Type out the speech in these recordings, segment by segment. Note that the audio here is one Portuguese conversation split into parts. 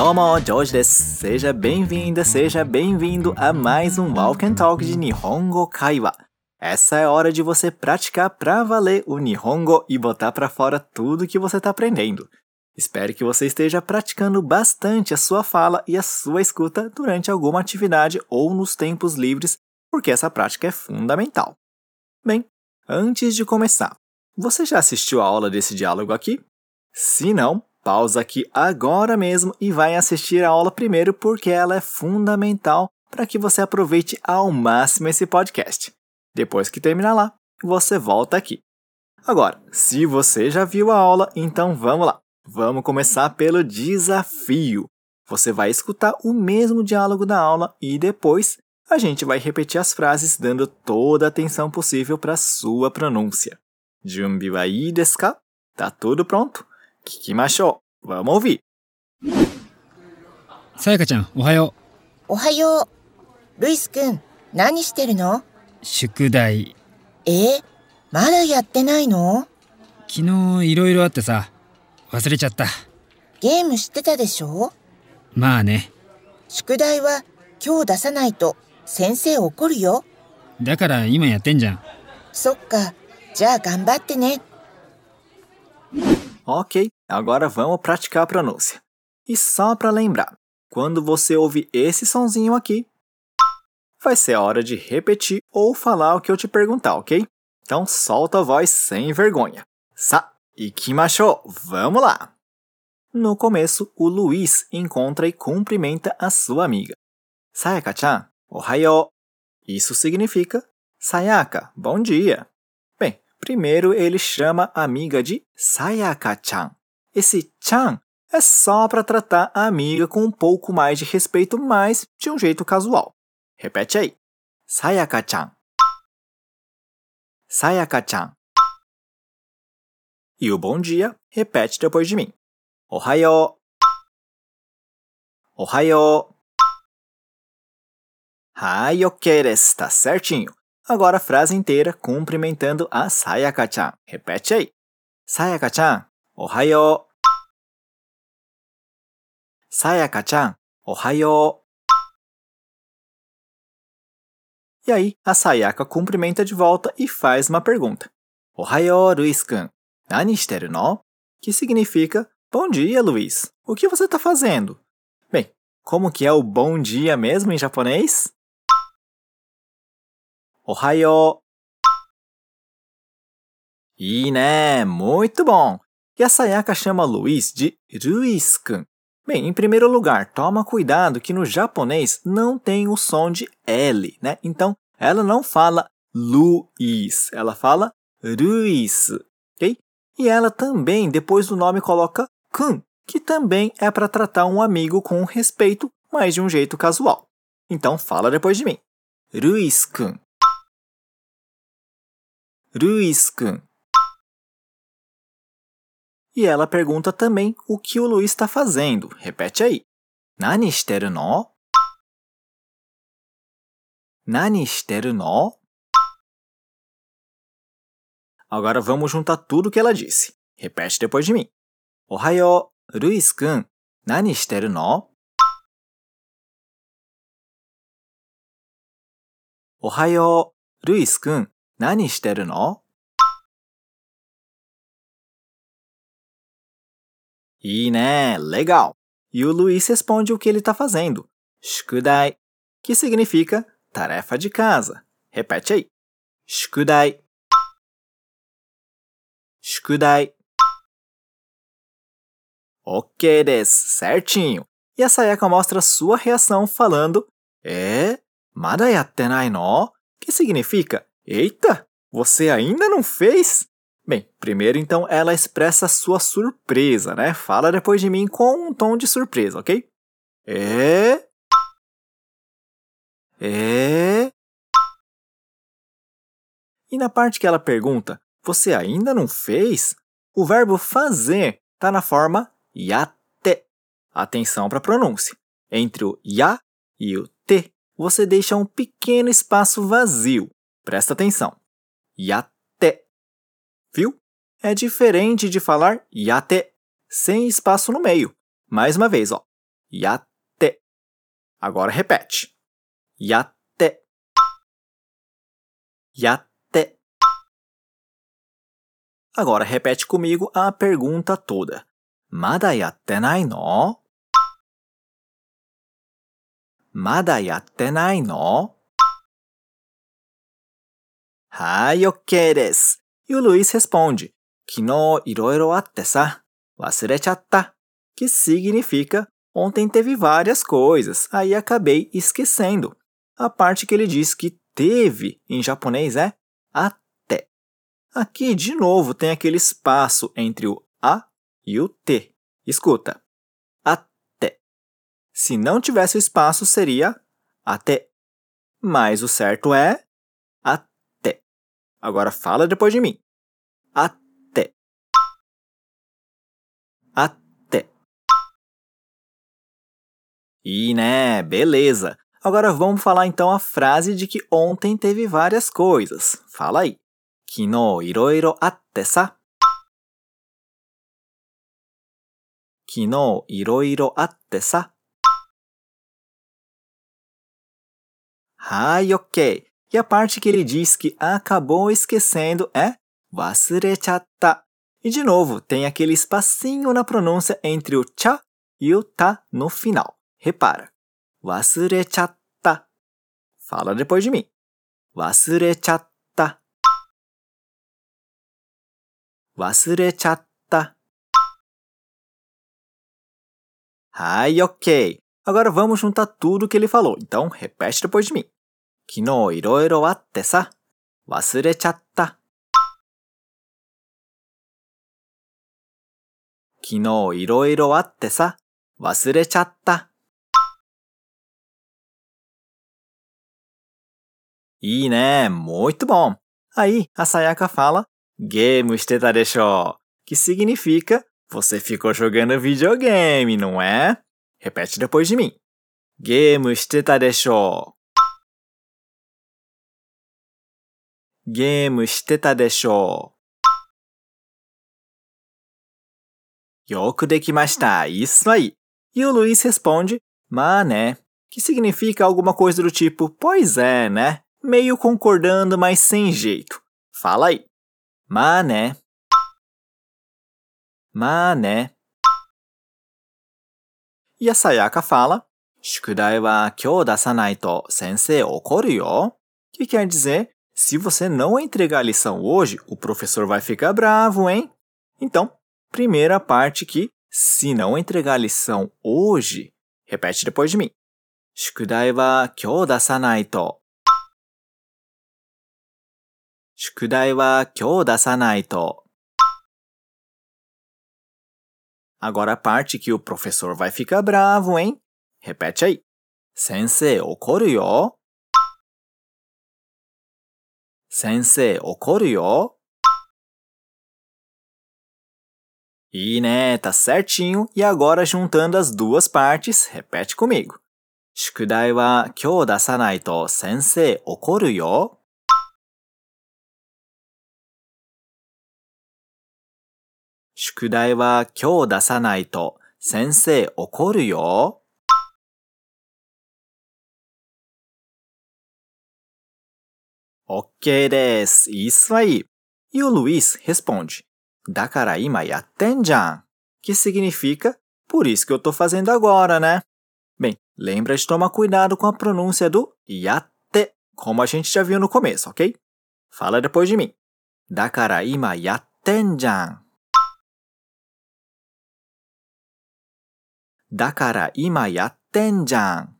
Domo, Joji desu. Seja bem-vinda, seja bem-vindo a mais um Walk and Talk de Nihongo Kaiwa. Essa é a hora de você praticar pra valer o Nihongo e botar pra fora tudo que você tá aprendendo. Espero que você esteja praticando bastante a sua fala e a sua escuta durante alguma atividade ou nos tempos livres, porque essa prática é fundamental. Bem, antes de começar, você já assistiu a aula desse diálogo aqui? Se não, pausa aqui agora mesmo e vai assistir a aula primeiro, porque ela é fundamental para que você aproveite ao máximo esse podcast. Depois que terminar lá, você volta aqui. Agora, se você já viu a aula, então vamos lá. Vamos começar pelo desafio. Você vai escutar o mesmo diálogo da aula e depois a gente vai repetir as frases dando toda a atenção possível para sua pronúncia. Junbi wa ii? Tá tudo pronto? Kikimashou. Vamos ouvir. さやかちゃん、おはよおはよう。ルイスくん、何してるの？う。宿題。えーまだやってないの？昨日いろいろあってさ、忘れちゃった。ゲームしてたでしょ？まあね。宿題は今日出 sa ないと先生怒るよ。だから今やってんじゃん。そっか。じゃあ頑張ってね。Ok, agora vamos praticar a pronúncia. E só para lembrar, quando você ouve esse sonzinho aqui, vai ser a hora de repetir ou falar o que eu te perguntar, ok? Então solta a voz sem vergonha. Sa, ikimashou, vamos lá! No começo, o Luiz encontra e cumprimenta a sua amiga. Sayaka-chan, ohayo. Isso significa Sayaka, bom dia. Bem, primeiro ele chama a amiga de Sayaka-chan. Esse chan é só para tratar a amiga com um pouco mais de respeito, mas de um jeito casual. Repete aí. Sayaka-chan. Sayaka-chan. E o bom dia, repete depois de mim. Ohayo. Ohayo. Hai, ok desu. Tá certinho. Agora a frase inteira cumprimentando a Sayaka-chan. Repete aí. Sayaka-chan, ohayo. Sayaka-chan, ohayo. E aí, a Sayaka cumprimenta de volta e faz uma pergunta. Ohayo, Luiz-kun. Nani shiteru no? Que significa Bom dia, Luiz. O que você está fazendo? Bem, como que é o bom dia mesmo em japonês? Ohayo. E né, muito bom. E a Sayaka chama Luiz de Luiz-kun. Bem, em primeiro lugar, toma cuidado que no japonês não tem o som de L, né? Então, ela não fala Luiz, ela fala Luiz, ok? E ela também, depois do nome, coloca kun, que também é para tratar um amigo com respeito, mas de um jeito casual. Então, fala depois de mim. Luiz-kun. Luiz-kun. E ela pergunta também o que o Luiz está fazendo. Repete aí. Nani shiteru no? Nani shiteru no? Agora vamos juntar tudo que ela disse. Repete depois de mim. Ohayo, Luiz-kun. Nani shiteru no? Ohayo, Luiz-kun. Nani shiteru no? E né, legal. E o Luiz responde o que ele está fazendo. Shukudai, que significa tarefa de casa. Repete aí. Shukudai. Shukudai. Ok desu, certinho. E a Sayaka mostra sua reação falando É? Mada yatte nai no? Que significa Eita, você ainda não fez? Bem, primeiro então ela expressa sua surpresa, né? Fala depois de mim com um tom de surpresa, ok? É? É? E na parte que ela pergunta, você ainda não fez? O verbo fazer está na forma yatte. Atenção para a pronúncia. Entre o ya e o te, você deixa um pequeno espaço vazio. Presta atenção. Yatte viu? É diferente de falar yate, sem espaço no meio. Mais uma vez, ó. Yate. Agora repete. Yate. Yate. Agora repete comigo a pergunta toda. Mada yattenai no? Mada yattenai no? Hai, ok des. E o Luiz responde: Kino iroiro atte wasurechatta, que significa ontem teve várias coisas, aí acabei esquecendo. A parte que ele diz que teve em japonês é até. Aqui, de novo, tem aquele espaço entre o a e o t. Escuta, até. Se não tivesse o espaço, seria até. Mas o certo é Agora fala depois de mim. Até. Até. E né, beleza. Agora vamos falar então a frase de que ontem teve várias coisas. Fala aí. Kino iroiro atte sa. Kino iroiro atte sa. Hai, ok. E a parte que ele diz que acabou esquecendo é wasurechatta. E de novo, tem aquele espacinho na pronúncia entre o cha e o ta no final. Repara. Wasurechatta. Fala depois de mim. Wasurechatta. Wasurechatta. Hai, ok. Agora vamos juntar tudo que ele falou. Então, repete depois de mim. 昨日いろいろあってさ、忘れちゃった。昨日いろいろあってさ、忘れちゃった。いいね、muito bom. Aí, a Sayaka fala, game してたでしょう. Que significa, você ficou jogando videogame, não é? Repete depois de mim. Game してゲームしてたでしょう。よくできました。Isso aí. E o Luiz responde, mas né, que significa alguma coisa do tipo, pois é, né? Meio concordando, mas sem jeito. Fala aí. Mas né. Mas né. E a Sayaka fala, 宿題は今日出さないと先生怒るよ。Que quer dizer, se você não entregar a lição hoje, o professor vai ficar bravo, hein? Então, primeira parte que, se não entregar a lição hoje, repete depois de mim. 宿題は今日出さないと。宿題は今日出さないと。Agora a parte que o professor vai ficar bravo, hein? Repete aí. 先生怒るよ。 先生怒るよ。いいね, tá certinho. E agora juntando as duas partes, repete comigo. 宿題は今日出さないと先生怒るよ。宿題は今日出さないと先生怒るよ。Ok isso aí. E o Luiz responde, Dakaraima yatenjan, que significa, por isso que eu estou fazendo agora, né? Bem, lembra de tomar cuidado com a pronúncia do yatte, como a gente já viu no começo, ok? Fala depois de mim. Dakaraima yatenjan. Dakaraima yatenjan.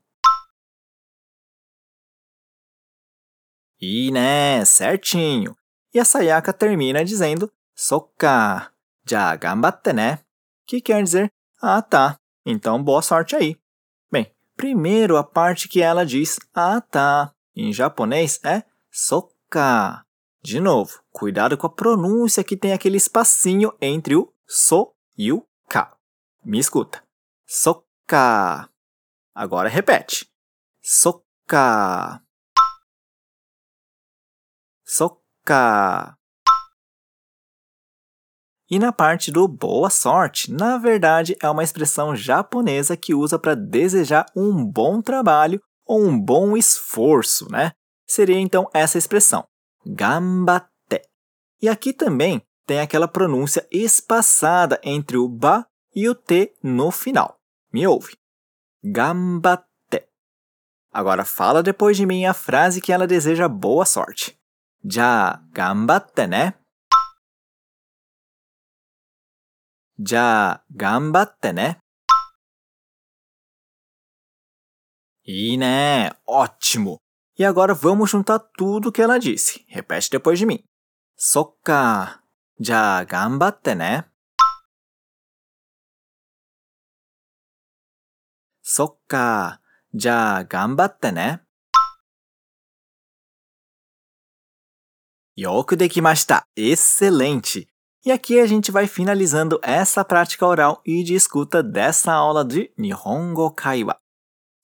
E né, certinho. E a Sayaka termina dizendo "soka" já gambatte né? Que quer dizer, ah tá, então boa sorte aí. Bem, primeiro a parte que ela diz ah tá, em japonês é "soka". De novo, cuidado com a pronúncia que tem aquele espacinho entre o so e o ka. Me escuta. "soka". Agora repete. "soka". Soka. Soka. E na parte do boa sorte, na verdade é uma expressão japonesa que usa para desejar um bom trabalho ou um bom esforço, né? Seria então essa expressão, gambatte. E aqui também tem aquela pronúncia espaçada entre o ba e o t no final. Me ouve. Gambatte. Agora fala depois de mim a frase que ela deseja boa sorte. Já gambatte né? Já gambatte né? E né, ótimo! E agora vamos juntar tudo que ela disse. Repete depois de mim. Sokka. Já gambatte né? Sokka. Já gambatte né? Yoku dekimashita. Excelente! E aqui a gente vai finalizando essa prática oral e de escuta dessa aula de Nihongo Kaiwa.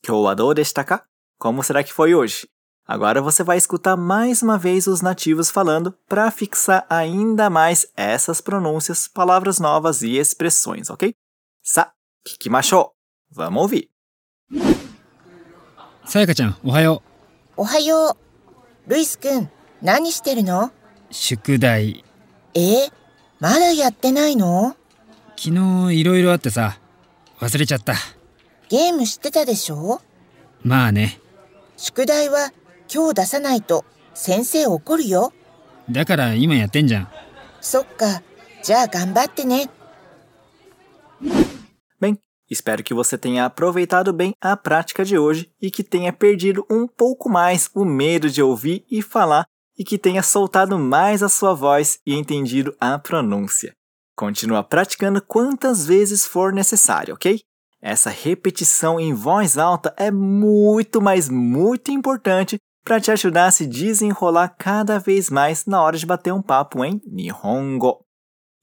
Kyou wa dou ka? Como será que foi hoje? Agora você vai escutar mais uma vez os nativos falando para fixar ainda mais essas pronúncias, palavras novas e expressões, ok? Sa, kikimashou. Vamos ouvir. Sayaka-chan, ohayo. Ohayo. Luiz-kun, 何してるの？う。宿題。えー、まだやってないの？昨日いろいろあってさ、忘れちゃった。ゲームしてたでしょ？まあね。宿題は今日出さないと先生怒るよ。だから今やってんじゃん。そっか。じゃあ頑張ってね。Bem, espero que você tenha aproveitado bem a prática de hoje e que tenha perdido um pouco mais o medo de ouvir e falar e que tenha soltado mais a sua voz e entendido a pronúncia. Continua praticando quantas vezes for necessário, ok? Essa repetição em voz alta é muito, mas muito importante para te ajudar a se desenrolar cada vez mais na hora de bater um papo em Nihongo.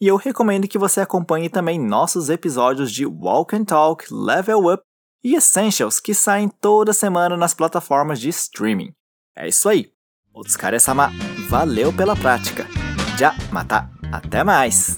E eu recomendo que você acompanhe também nossos episódios de Walk and Talk, Level Up e Essentials que saem toda semana nas plataformas de streaming. É isso aí. Otsukare-sama, valeu pela prática. Já, mata, até mais!